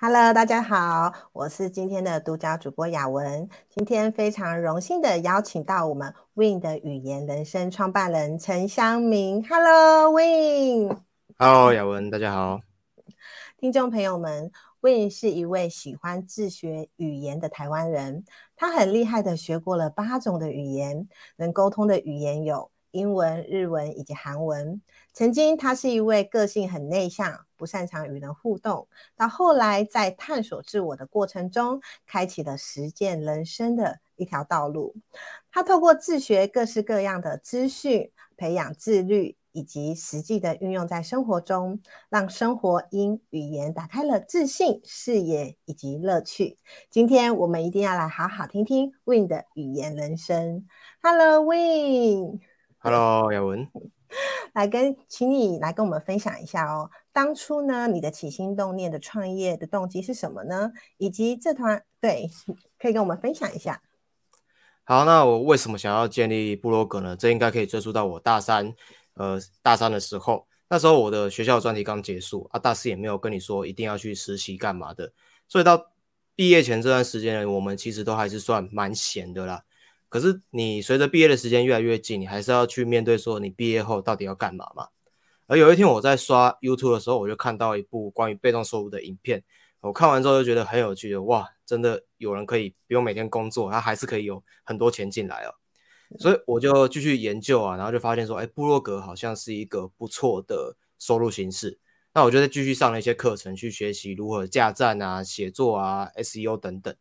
Hello，大家好，我是今天的独角主播雅文。今天非常荣幸的邀请到我们 Win 的语言人生创办人陈香明。Hello，Win。Hello，雅文，大家好。听众朋友们，Win 是一位喜欢自学语言的台湾人，他很厉害的学过了八种的语言，能沟通的语言有英文、日文以及韩文。曾经，他是一位个性很内向、不擅长与人互动，到后来在探索自我的过程中，开启了实践人生的一条道路。他透过自学各式各样的资讯，培养自律，以及实际的运用在生活中，让生活因语言打开了自信、视野以及乐趣。今天我们一定要来好好听听 Win 的语言人生。Hello，Win。Hello，雅文。来跟，请你来跟我们分享一下哦。当初呢，你的起心动念的创业的动机是什么呢？以及这团对，可以跟我们分享一下。好，那我为什么想要建立部落格呢？这应该可以追溯到我大三，呃，大三的时候，那时候我的学校专题刚结束啊，大四也没有跟你说一定要去实习干嘛的，所以到毕业前这段时间呢，我们其实都还是算蛮闲的啦。可是你随着毕业的时间越来越近，你还是要去面对说你毕业后到底要干嘛嘛？而有一天我在刷 YouTube 的时候，我就看到一部关于被动收入的影片，我看完之后就觉得很有趣的，哇，真的有人可以不用每天工作，他还是可以有很多钱进来哦。所以我就继续研究啊，然后就发现说，哎，部落格好像是一个不错的收入形式。那我就再继续上了一些课程，去学习如何架站啊、写作啊、SEO 等等。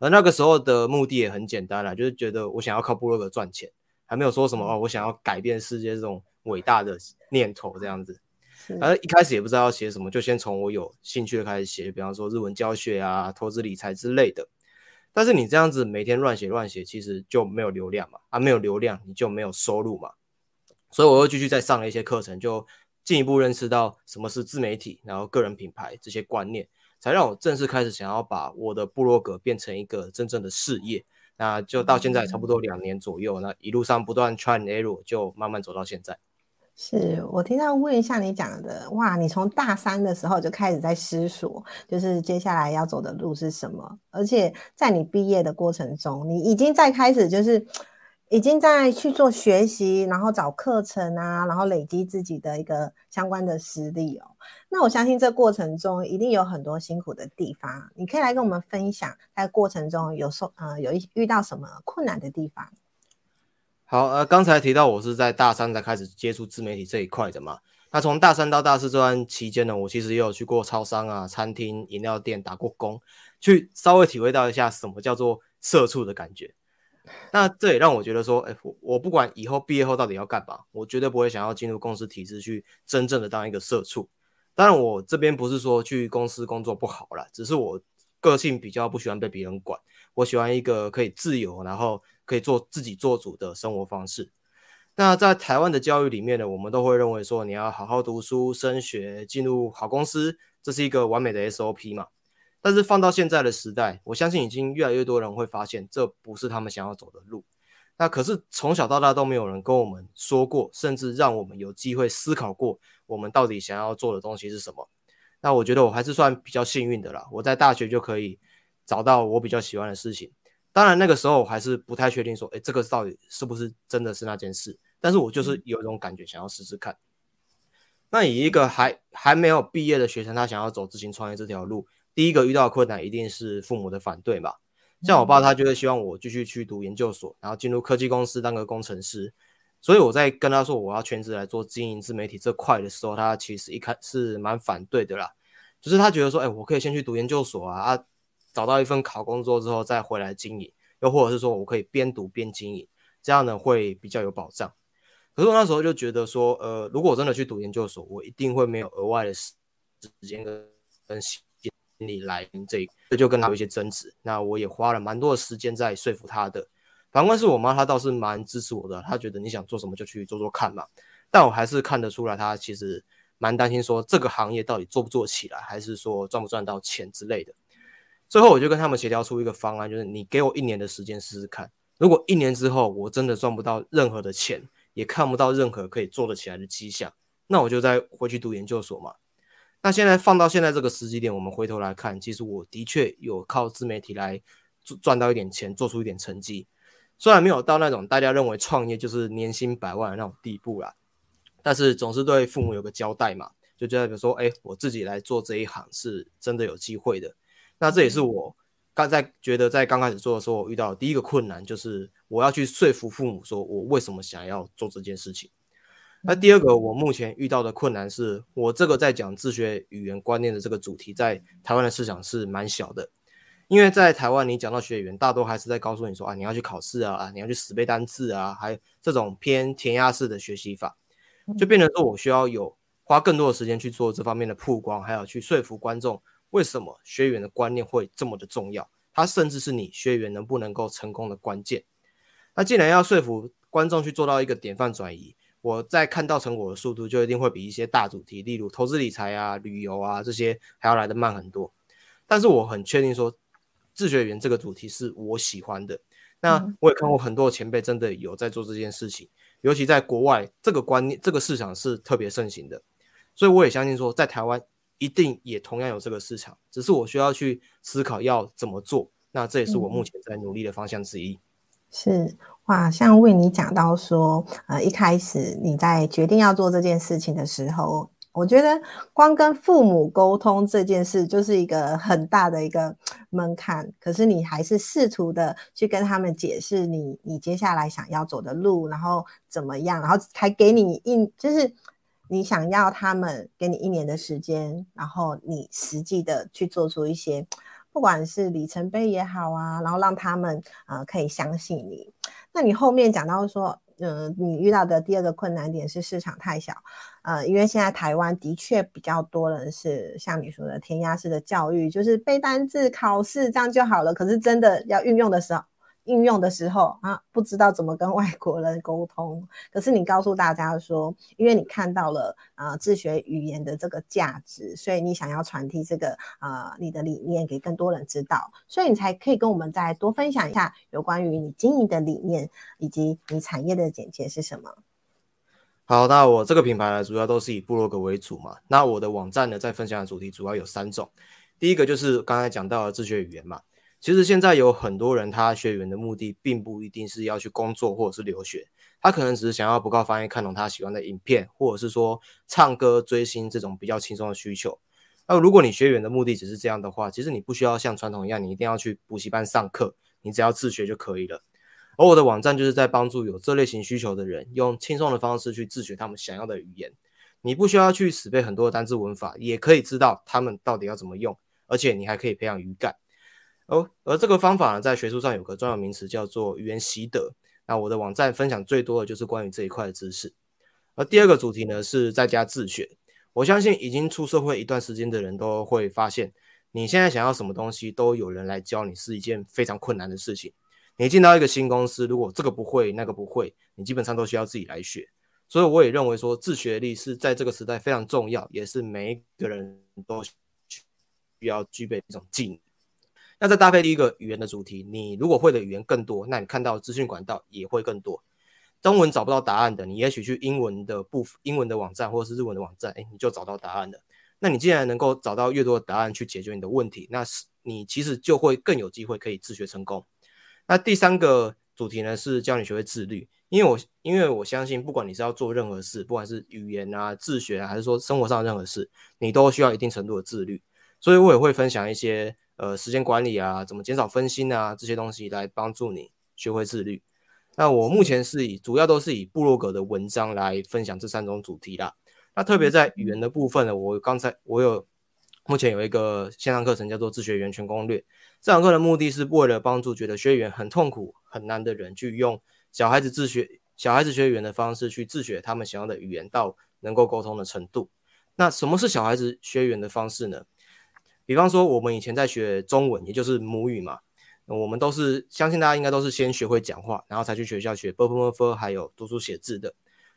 而那个时候的目的也很简单啦，就是觉得我想要靠部落格赚钱，还没有说什么哦，我想要改变世界这种伟大的念头这样子。而一开始也不知道要写什么，就先从我有兴趣的开始写，比方说日文教学啊、投资理财之类的。但是你这样子每天乱写乱写，其实就没有流量嘛，啊，没有流量你就没有收入嘛。所以我又继续再上了一些课程，就进一步认识到什么是自媒体，然后个人品牌这些观念。才让我正式开始想要把我的部落格变成一个真正的事业，那就到现在差不多两年左右，那一路上不断 try and error，就慢慢走到现在。是我听到问一下你讲的，哇，你从大三的时候就开始在思索，就是接下来要走的路是什么，而且在你毕业的过程中，你已经在开始就是。已经在去做学习，然后找课程啊，然后累积自己的一个相关的实力哦。那我相信这过程中一定有很多辛苦的地方，你可以来跟我们分享，在过程中有受呃有一遇到什么困难的地方？好，呃，刚才提到我是在大三才开始接触自媒体这一块的嘛。那从大三到大四这段期间呢，我其实也有去过超商啊、餐厅、饮料店打过工，去稍微体会到一下什么叫做社畜的感觉。那这也让我觉得说，哎，我我不管以后毕业后到底要干嘛，我绝对不会想要进入公司体制去真正的当一个社畜。当然，我这边不是说去公司工作不好啦，只是我个性比较不喜欢被别人管，我喜欢一个可以自由，然后可以做自己做主的生活方式。那在台湾的教育里面呢，我们都会认为说，你要好好读书、升学、进入好公司，这是一个完美的 SOP 嘛。但是放到现在的时代，我相信已经越来越多人会发现，这不是他们想要走的路。那可是从小到大都没有人跟我们说过，甚至让我们有机会思考过，我们到底想要做的东西是什么。那我觉得我还是算比较幸运的啦，我在大学就可以找到我比较喜欢的事情。当然那个时候我还是不太确定说，诶，这个到底是不是真的是那件事？但是我就是有一种感觉，想要试试看。那以一个还还没有毕业的学生，他想要走自行创业这条路。第一个遇到的困难一定是父母的反对嘛，像我爸他就会希望我继续去读研究所，然后进入科技公司当个工程师。所以我在跟他说我要全职来做经营自媒体这块的时候，他其实一开始是蛮反对的啦，就是他觉得说，哎，我可以先去读研究所啊，啊，找到一份好工作之后再回来经营，又或者是说我可以边读边经营，这样呢会比较有保障。可是我那时候就觉得说，呃，如果我真的去读研究所，我一定会没有额外的时间跟跟。你来这这就跟他有一些争执，那我也花了蛮多的时间在说服他的。反观是我妈，她倒是蛮支持我的，她觉得你想做什么就去做做看嘛。但我还是看得出来，她其实蛮担心说这个行业到底做不做起来，还是说赚不赚到钱之类的。最后我就跟他们协调出一个方案，就是你给我一年的时间试试看，如果一年之后我真的赚不到任何的钱，也看不到任何可以做得起来的迹象，那我就再回去读研究所嘛。那现在放到现在这个时机点，我们回头来看，其实我的确有靠自媒体来赚到一点钱，做出一点成绩。虽然没有到那种大家认为创业就是年薪百万的那种地步啦，但是总是对父母有个交代嘛，就觉得说，哎，我自己来做这一行是真的有机会的。那这也是我刚在觉得在刚开始做的时候，我遇到的第一个困难，就是我要去说服父母，说我为什么想要做这件事情。那第二个，我目前遇到的困难是，我这个在讲自学语言观念的这个主题，在台湾的市场是蛮小的，因为在台湾，你讲到学语言，大多还是在告诉你说啊，你要去考试啊，啊，你要去死背单词啊，还有这种偏填鸭式的学习法，就变成说我需要有花更多的时间去做这方面的曝光，还有去说服观众，为什么学语言的观念会这么的重要，它甚至是你学语言能不能够成功的关键。那既然要说服观众去做到一个典范转移。我在看到成果的速度就一定会比一些大主题，例如投资理财啊、旅游啊这些还要来得慢很多。但是我很确定说，自学员这个主题是我喜欢的。那我也看过很多前辈真的有在做这件事情，尤其在国外，这个观念、这个市场是特别盛行的。所以我也相信说，在台湾一定也同样有这个市场，只是我需要去思考要怎么做。那这也是我目前在努力的方向之一。是。哇，像为你讲到说，呃，一开始你在决定要做这件事情的时候，我觉得光跟父母沟通这件事就是一个很大的一个门槛。可是你还是试图的去跟他们解释你你接下来想要走的路，然后怎么样，然后才给你一就是你想要他们给你一年的时间，然后你实际的去做出一些，不管是里程碑也好啊，然后让他们呃可以相信你。那你后面讲到说，嗯、你遇到的第二个困难点是市场太小，呃，因为现在台湾的确比较多人是像你说的填鸭式的教育，就是背单字、考试这样就好了，可是真的要运用的时候。应用的时候啊，不知道怎么跟外国人沟通。可是你告诉大家说，因为你看到了啊、自学语言的这个价值，所以你想要传递这个啊、你的理念给更多人知道，所以你才可以跟我们再多分享一下有关于你经营的理念以及你产业的简介是什么。好，那我这个品牌呢，主要都是以部落格为主嘛。那我的网站呢，在分享的主题主要有三种，第一个就是刚才讲到的自学语言嘛。其实现在有很多人，他学语言的目的并不一定是要去工作或者是留学，他可能只是想要不靠翻译看懂他喜欢的影片，或者是说唱歌追星这种比较轻松的需求。那如果你学语言的目的只是这样的话，其实你不需要像传统一样，你一定要去补习班上课，你只要自学就可以了。而我的网站就是在帮助有这类型需求的人，用轻松的方式去自学他们想要的语言。你不需要去死背很多的单字文法，也可以知道他们到底要怎么用，而且你还可以培养语感。哦，而这个方法呢，在学术上有个专有名词叫做语言习得。那我的网站分享最多的就是关于这一块的知识。而第二个主题呢，是在家自学。我相信已经出社会一段时间的人都会发现，你现在想要什么东西都有人来教你，是一件非常困难的事情。你进到一个新公司，如果这个不会，那个不会，你基本上都需要自己来学。所以我也认为说，自学力是在这个时代非常重要，也是每一个人都需要具备一种技能。那再搭配第一个语言的主题，你如果会的语言更多，那你看到资讯管道也会更多。中文找不到答案的，你也许去英文的部分，英文的网站或者是日文的网站，诶，你就找到答案了。那你既然能够找到越多的答案去解决你的问题，那是你其实就会更有机会可以自学成功。那第三个主题呢，是教你学会自律，因为我因为我相信，不管你是要做任何事，不管是语言啊、自学，还是说生活上任何事，你都需要一定程度的自律。所以我也会分享一些。呃，时间管理啊，怎么减少分心啊，这些东西来帮助你学会自律。那我目前是以主要都是以部落格的文章来分享这三种主题啦。那特别在语言的部分呢，我刚才我有目前有一个线上课程叫做自学语言全攻略。这堂课的目的是为了帮助觉得学语言很痛苦很难的人，去用小孩子自学小孩子学语言的方式去自学他们想要的语言到能够沟通的程度。那什么是小孩子学语言的方式呢？比方说，我们以前在学中文，也就是母语嘛，我们都是相信大家应该都是先学会讲话，然后才去学校学 b u r p m u r p 还有读书写字的。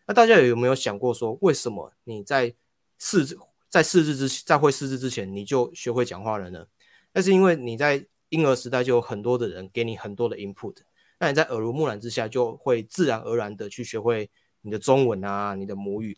那大家有没有想过说，为什么你在四在四字之在会四字之前你就学会讲话了呢？那是因为你在婴儿时代就有很多的人给你很多的 input，那你在耳濡目染之下，就会自然而然的去学会你的中文啊，你的母语。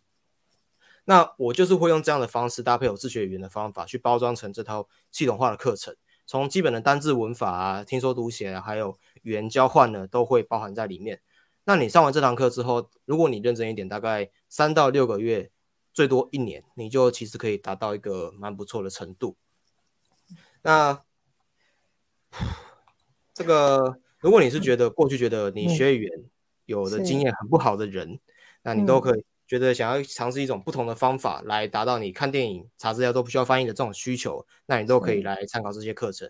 那我就是会用这样的方式搭配我自学语言的方法去包装成这套系统化的课程，从基本的单字文法啊、听说读写啊，还有语言交换呢，都会包含在里面。那你上完这堂课之后，如果你认真一点，大概三到六个月，最多一年，你就其实可以达到一个蛮不错的程度。那这个，如果你是觉得过去觉得你学语言有的经验很不好的人，嗯、那你都可以。觉得想要尝试一种不同的方法来达到你看电影、查资料都不需要翻译的这种需求，那你都可以来参考这些课程。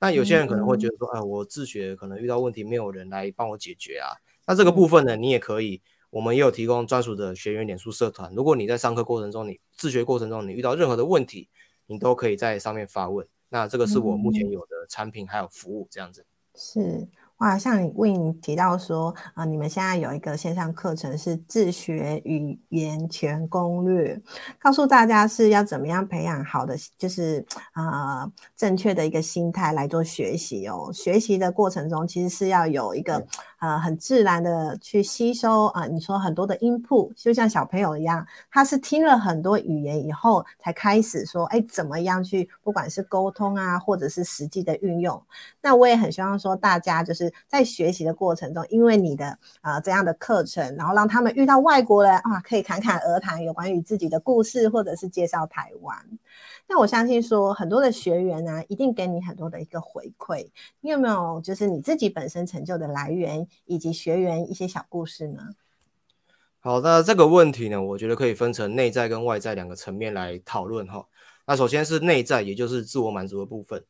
那有些人可能会觉得说，啊、呃，我自学可能遇到问题没有人来帮我解决啊。那这个部分呢，你也可以，我们也有提供专属的学员脸书社团。如果你在上课过程中，你自学过程中你遇到任何的问题，你都可以在上面发问。那这个是我目前有的产品还有服务这样子。是。哇，像你为你提到说，啊、你们现在有一个线上课程是自学语言全攻略，告诉大家是要怎么样培养好的，就是啊、正确的一个心态来做学习哦。学习的过程中，其实是要有一个。呃，很自然的去吸收啊、你说很多的 input，就像小朋友一样，他是听了很多语言以后才开始说，哎，怎么样去，不管是沟通啊，或者是实际的运用。那我也很希望说，大家就是在学习的过程中，因为你的啊、呃、这样的课程，然后让他们遇到外国人啊，可以侃侃而谈有关于自己的故事，或者是介绍台湾。那我相信说，很多的学员呢、啊，一定给你很多的一个回馈。你有没有就是你自己本身成就的来源，以及学员一些小故事呢？好，那这个问题呢，我觉得可以分成内在跟外在两个层面来讨论哈。那首先是内在，也就是自我满足的部分。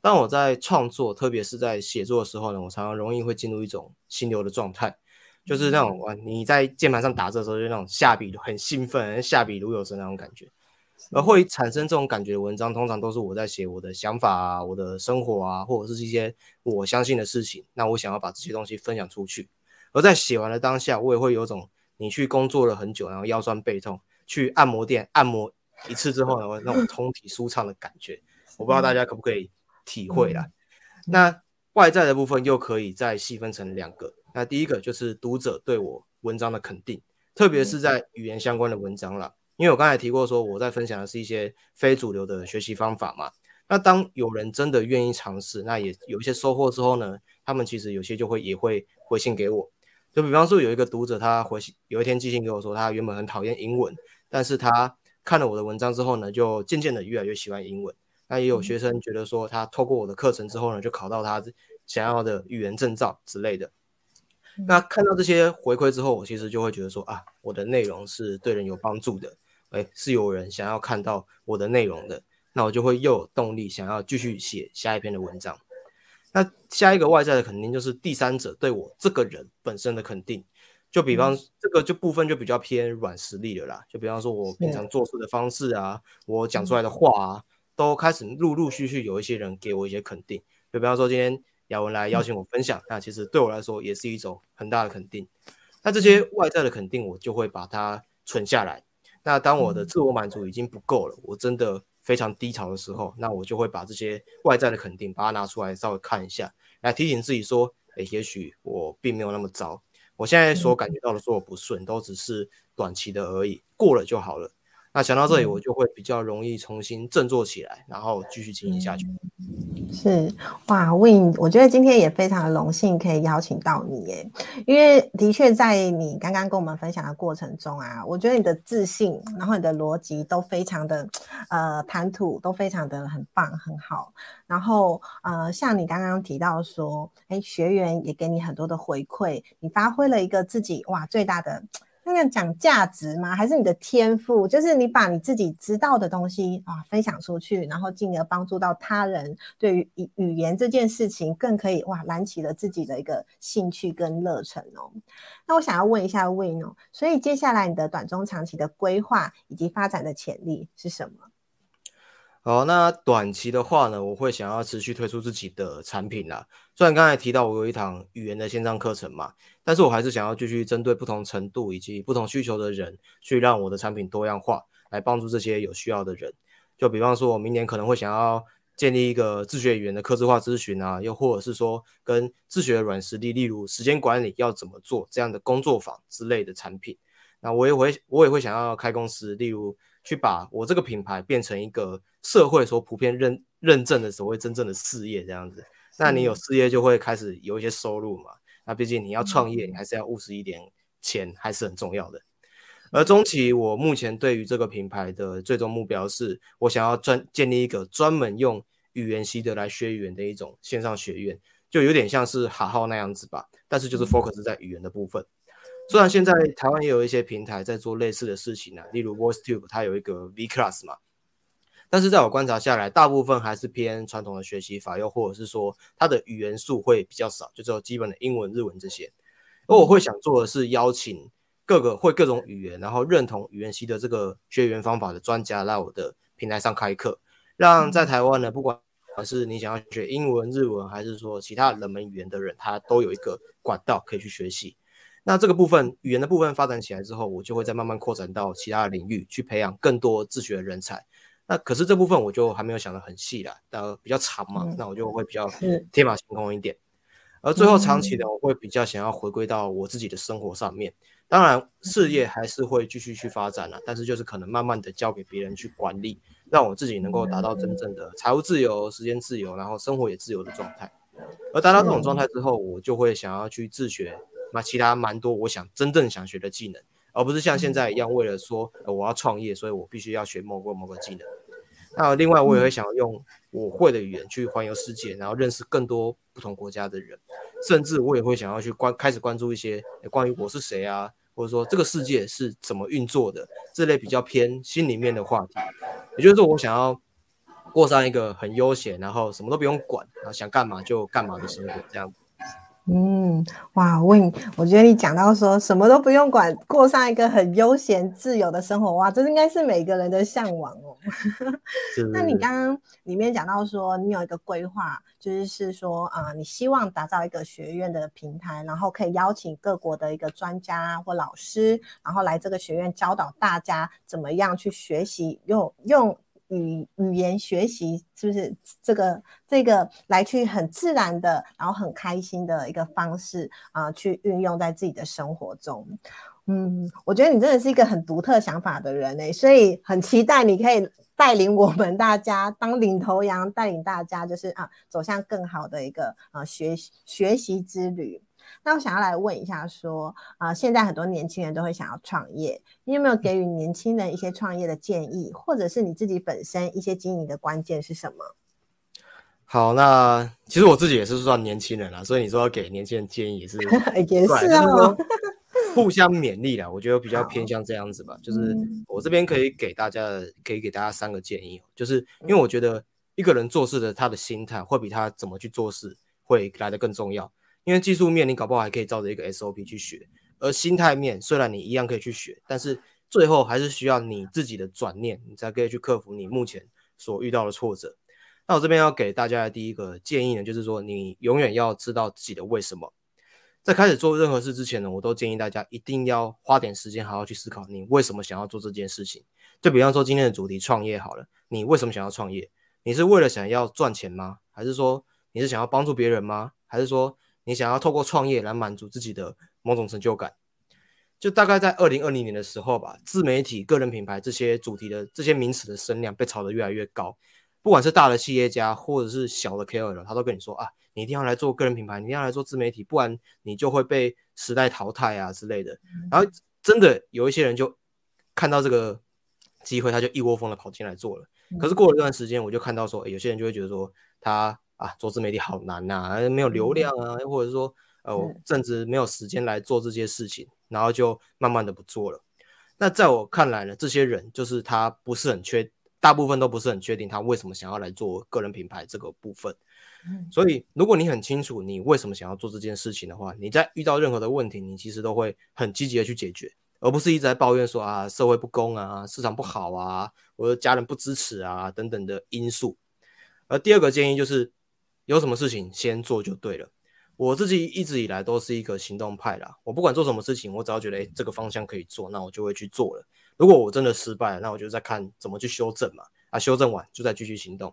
当我在创作，特别是在写作的时候呢，我常常容易会进入一种心流的状态，就是那种哇，你在键盘上打字的时候，就那种下笔很兴奋，下笔如有神那种感觉。而会产生这种感觉的文章，通常都是我在写我的想法啊，我的生活啊，或者是一些我相信的事情。那我想要把这些东西分享出去。而在写完的当下，我也会有种你去工作了很久，然后腰酸背痛，去按摩店按摩一次之后呢，那种通体舒畅的感觉。我不知道大家可不可以体会啦。那外在的部分又可以再细分成两个。那第一个就是读者对我文章的肯定，特别是在语言相关的文章啦。因为我刚才提过说，我在分享的是一些非主流的学习方法嘛。那当有人真的愿意尝试，那也有一些收获之后呢，他们其实有些就会也会回信给我。就比方说有一个读者，他回信有一天寄信给我说，他原本很讨厌英文，但是他看了我的文章之后呢，就渐渐的越来越喜欢英文。那也有学生觉得说，他透过我的课程之后呢，就考到他想要的语言证照之类的。那看到这些回馈之后，我其实就会觉得说啊，我的内容是对人有帮助的。诶，是有人想要看到我的内容的，那我就会又有动力想要继续写下一篇的文章。那下一个外在的肯定就是第三者对我这个人本身的肯定，就比方、嗯、这个就部分就比较偏软实力了啦。就比方说我平常做事的方式啊，我讲出来的话啊，都开始陆陆续续有一些人给我一些肯定。就比方说今天雅文来邀请我分享，嗯、那其实对我来说也是一种很大的肯定。那这些外在的肯定，我就会把它存下来。那当我的自我满足已经不够了，我真的非常低潮的时候，那我就会把这些外在的肯定把它拿出来稍微看一下，来提醒自己说，诶，也许我并没有那么糟，我现在所感觉到的所有不顺，都只是短期的而已，过了就好了。那想到这里，我就会比较容易重新振作起来，然后继续经营下去。是哇，Win，我觉得今天也非常的荣幸可以邀请到你耶，因为的确在你刚刚跟我们分享的过程中啊，我觉得你的自信，然后你的逻辑都非常的呃谈吐都非常的很棒很好，然后呃像你刚刚提到说，哎，学员也给你很多的回馈，你发挥了一个自己哇最大的。那个讲价值吗？还是你的天赋？就是你把你自己知道的东西啊分享出去，然后进而帮助到他人，对于语语言这件事情更可以哇燃起了自己的一个兴趣跟热忱哦。那我想要问一下 Win 哦，所以接下来你的短中长期的规划以及发展的潜力是什么？好，那短期的话呢，我会想要持续推出自己的产品啦。虽然刚才提到我有一堂语言的线上课程嘛，但是我还是想要继续针对不同程度以及不同需求的人，去让我的产品多样化，来帮助这些有需要的人。就比方说，我明年可能会想要建立一个自学语言的客制化咨询啊，又或者是说跟自学的软实力，例如时间管理要怎么做这样的工作坊之类的产品。那我也会，我也会想要开公司，例如去把我这个品牌变成一个社会所普遍认认证的所谓真正的事业这样子。那你有事业就会开始有一些收入嘛？那毕竟你要创业，你还是要务实一点，钱还是很重要的。而中期，我目前对于这个品牌的最终目标是，我想要专建立一个专门用语言习得来学语言的一种线上学院，就有点像是哈号那样子吧。但是就是 focus 在语言的部分。虽然现在台湾也有一些平台在做类似的事情呢、啊，例如 VoiceTube，它有一个 V Class 嘛。但是在我观察下来，大部分还是偏传统的学习法，又或者是说它的语言数会比较少，就只有基本的英文、日文这些。而我会想做的是邀请各个会各种语言，然后认同语言系的这个学员方法的专家来我的平台上开课，让在台湾呢，不管是你想要学英文、日文，还是说其他冷门语言的人，他都有一个管道可以去学习。那这个部分语言的部分发展起来之后，我就会再慢慢扩展到其他的领域，去培养更多自学的人才。那可是这部分我就还没有想得很细啦，呃，比较长嘛，那我就会比较天马行空一点。而最后长期的，我会比较想要回归到我自己的生活上面。当然，事业还是会继续去发展了，但是就是可能慢慢的交给别人去管理，让我自己能够达到真正的财务自由、时间自由，然后生活也自由的状态。而达到这种状态之后，我就会想要去自学，那其他蛮多我想真正想学的技能。而不是像现在一样，为了说我要创业，所以我必须要学某个某个技能。那另外，我也会想要用我会的语言去环游世界，然后认识更多不同国家的人。甚至我也会想要去关开始关注一些关于我是谁啊，或者说这个世界是怎么运作的这类比较偏心里面的话题。也就是说，我想要过上一个很悠闲，然后什么都不用管，然后想干嘛就干嘛的生活，这样子。嗯，哇，我我觉得你讲到说什么都不用管，过上一个很悠闲自由的生活，哇，这应该是每个人的向往哦。那你刚刚里面讲到说，你有一个规划，就是是说啊、呃，你希望打造一个学院的平台，然后可以邀请各国的一个专家或老师，然后来这个学院教导大家怎么样去学习，用用。语语言学习是不是这个这个来去很自然的，然后很开心的一个方式啊、去运用在自己的生活中。嗯，我觉得你真的是一个很独特想法的人诶，所以很期待你可以带领我们大家当领头羊，带领大家就是啊走向更好的一个啊学学习之旅。那我想要来问一下，说啊、呃，现在很多年轻人都会想要创业，你有没有给予年轻人一些创业的建议，或者是你自己本身一些经营的关键是什么？好，那其实我自己也是算年轻人啦，所以你说要给年轻人建议也是 也是啊、哦，互相勉励啦。我觉得比较偏向这样子吧，就是我这边可以给大家，可以给大家三个建议，就是因为我觉得一个人做事的他的心态会比他怎么去做事会来得更重要。因为技术面你搞不好还可以照着一个 SOP 去学，而心态面虽然你一样可以去学，但是最后还是需要你自己的转念，你才可以去克服你目前所遇到的挫折。那我这边要给大家的第一个建议呢，就是说你永远要知道自己的为什么。在开始做任何事之前呢，我都建议大家一定要花点时间好好去思考你为什么想要做这件事情。就比方说今天的主题创业好了，你为什么想要创业？你是为了想要赚钱吗？还是说你是想要帮助别人吗？还是说你想要透过创业来满足自己的某种成就感，就大概在二零二零年的时候吧，自媒体、个人品牌这些主题的这些名词的声量被炒得越来越高。不管是大的企业家或者是小的 KOL，他都跟你说啊，你一定要来做个人品牌，你一定要来做自媒体，不然你就会被时代淘汰啊之类的。然后真的有一些人就看到这个机会，他就一窝蜂的跑进来做了。可是过了一段时间，我就看到说，欸，有些人就会觉得说他。啊，做自媒体好难呐、啊，没有流量啊，或者是说，呃，我甚至没有时间来做这些事情，然后就慢慢的不做了。那在我看来呢，这些人就是他不是很确，大部分都不是很确定他为什么想要来做个人品牌这个部分。所以，如果你很清楚你为什么想要做这件事情的话，你在遇到任何的问题，你其实都会很积极的去解决，而不是一直在抱怨说啊社会不公啊，市场不好啊，我的家人不支持啊等等的因素。而第二个建议就是，有什么事情先做就对了。我自己一直以来都是一个行动派啦，我不管做什么事情，我只要觉得诶这个方向可以做，那我就会去做了。如果我真的失败了，那我就再看怎么去修正嘛。啊，修正完就再继续行动。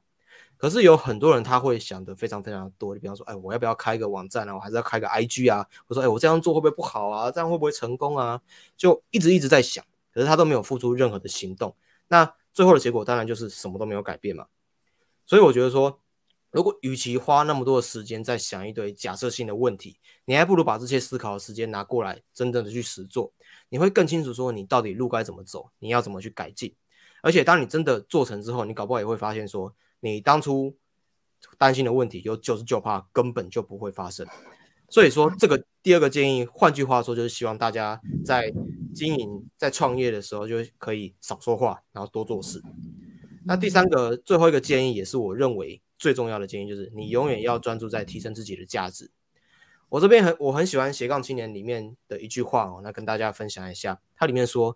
可是有很多人他会想的非常非常多，你比方说，哎，我要不要开一个网站啊？我还是要开个 IG 啊？我说，哎，我这样做会不会不好啊？这样会不会成功啊？就一直一直在想，可是他都没有付出任何的行动。那最后的结果当然就是什么都没有改变嘛。所以我觉得说，如果与其花那么多的时间在想一堆假设性的问题，你还不如把这些思考的时间拿过来，真正的去实做，你会更清楚说你到底路该怎么走，你要怎么去改进。而且当你真的做成之后，你搞不好也会发现说，你当初担心的问题有九十九趴根本就不会发生，所以说这个第二个建议，换句话说就是希望大家在经营、在创业的时候就可以少说话，然后多做事。那第三个、最后一个建议，也是我认为最重要的建议，就是你永远要专注在提升自己的价值。我这边很我很喜欢斜杠青年里面的一句话哦，那跟大家分享一下，它里面说，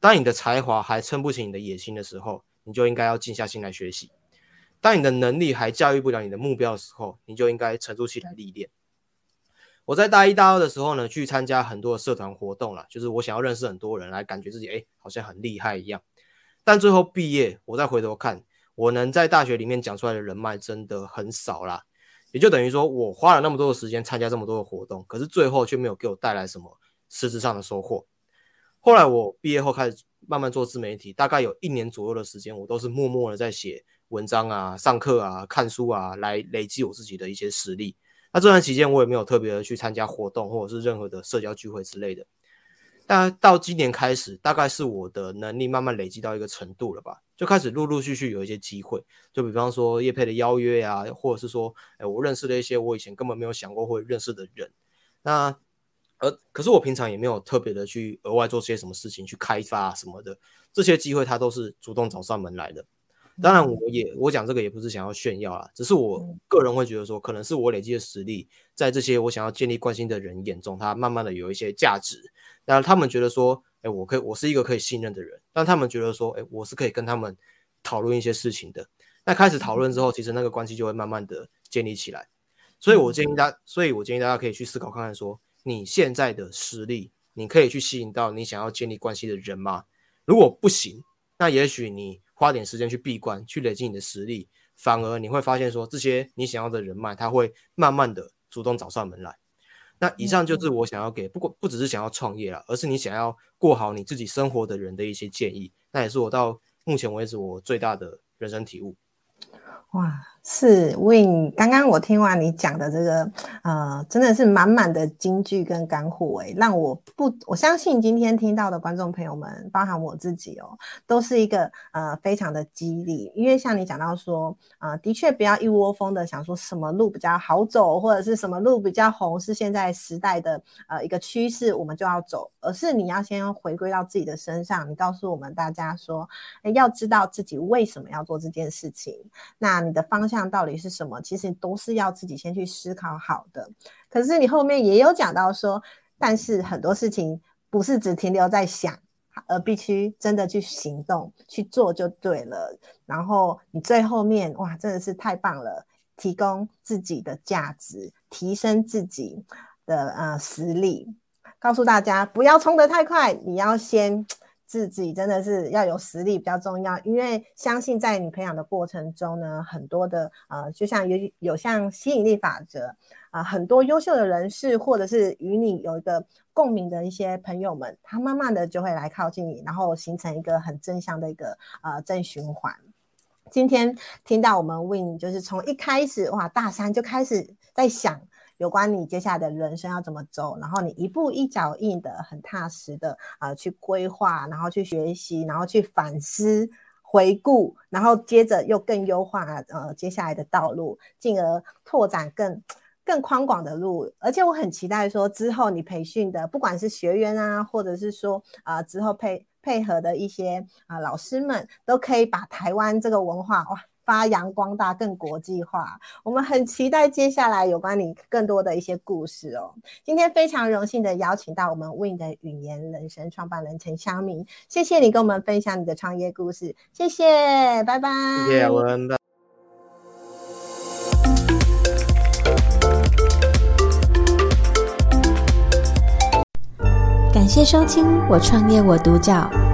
当你的才华还撑不起你的野心的时候，你就应该要静下心来学习。当你的能力还驾驭不了你的目标的时候，你就应该沉住气来历练。我在大一、大二的时候呢，去参加很多的社团活动了，就是我想要认识很多人，来感觉自己诶好像很厉害一样。但最后毕业，我再回头看，我能在大学里面讲出来的人脉真的很少啦。也就等于说我花了那么多的时间参加这么多的活动，可是最后却没有给我带来什么实质上的收获。后来我毕业后开始慢慢做自媒体，大概有一年左右的时间，我都是默默的在写。文章啊，上课啊，看书啊，来累积我自己的一些实力。那这段期间，我也没有特别的去参加活动，或者是任何的社交聚会之类的。但到今年开始，大概是我的能力慢慢累积到一个程度了吧，就开始陆陆续续有一些机会。就比方说叶佩的邀约啊，或者是说，哎，我认识了一些我以前根本没有想过会认识的人。那而可是我平常也没有特别的去额外做些什么事情去开发什么的，这些机会他都是主动找上门来的。当然，我也我讲这个也不是想要炫耀啦，只是我个人会觉得说，可能是我累积的实力，在这些我想要建立关系的人眼中，他慢慢的有一些价值。然后他们觉得说，哎，我可以，我是一个可以信任的人。但他们觉得说，哎，我是可以跟他们讨论一些事情的。那开始讨论之后，其实那个关系就会慢慢的建立起来。所以我建议大，所以我建议大家可以去思考看看，说你现在的实力，你可以去吸引到你想要建立关系的人吗？如果不行，那也许你。花点时间去闭关，去累积你的实力，反而你会发现说，这些你想要的人脉，他会慢慢的主动找上门来。那以上就是我想要给，不过不只是想要创业了，而是你想要过好你自己生活的人的一些建议。那也是我到目前为止我最大的人生体悟。哇！是 Win，刚刚我听完你讲的这个，呃，真的是满满的金句跟干货诶，让我不，我相信今天听到的观众朋友们，包含我自己哦，都是一个呃非常的激励，因为像你讲到说，呃，的确不要一窝蜂的想说什么路比较好走，或者是什么路比较红，是现在时代的呃一个趋势，我们就要走，而是你要先回归到自己的身上，你告诉我们大家说，诶，要知道自己为什么要做这件事情，那你的方向。像到底是什么？其实都是要自己先去思考好的。可是你后面也有讲到说，但是很多事情不是只停留在想，而必须真的去行动去做就对了。然后你最后面哇，真的是太棒了！提供自己的价值，提升自己的呃实力，告诉大家不要冲得太快，你要先。自己真的是要有实力比较重要，因为相信在你培养的过程中呢，很多的呃，就像有有像吸引力法则啊、很多优秀的人士或者是与你有一个共鸣的一些朋友们，他慢慢的就会来靠近你，然后形成一个很正向的一个呃正循环。今天听到我们 Win 就是从一开始哇，大三就开始在想。有关你接下来的人生要怎么走，然后你一步一脚印的很踏实的啊、呃、去规划，然后去学习，然后去反思、回顾，然后接着又更优化呃接下来的道路，进而拓展更更宽广的路。而且我很期待说之后你培训的不管是学员啊，或者是说啊、之后配配合的一些啊、老师们，都可以把台湾这个文化哇。发扬光大，更国际化。我们很期待接下来有关你更多的一些故事哦。今天非常荣幸的邀请到我们 Win 的语言人生创办人陈湘明，谢谢你跟我们分享你的创业故事，谢谢，拜拜。谢谢雅文。感谢收听《我创业我独角》，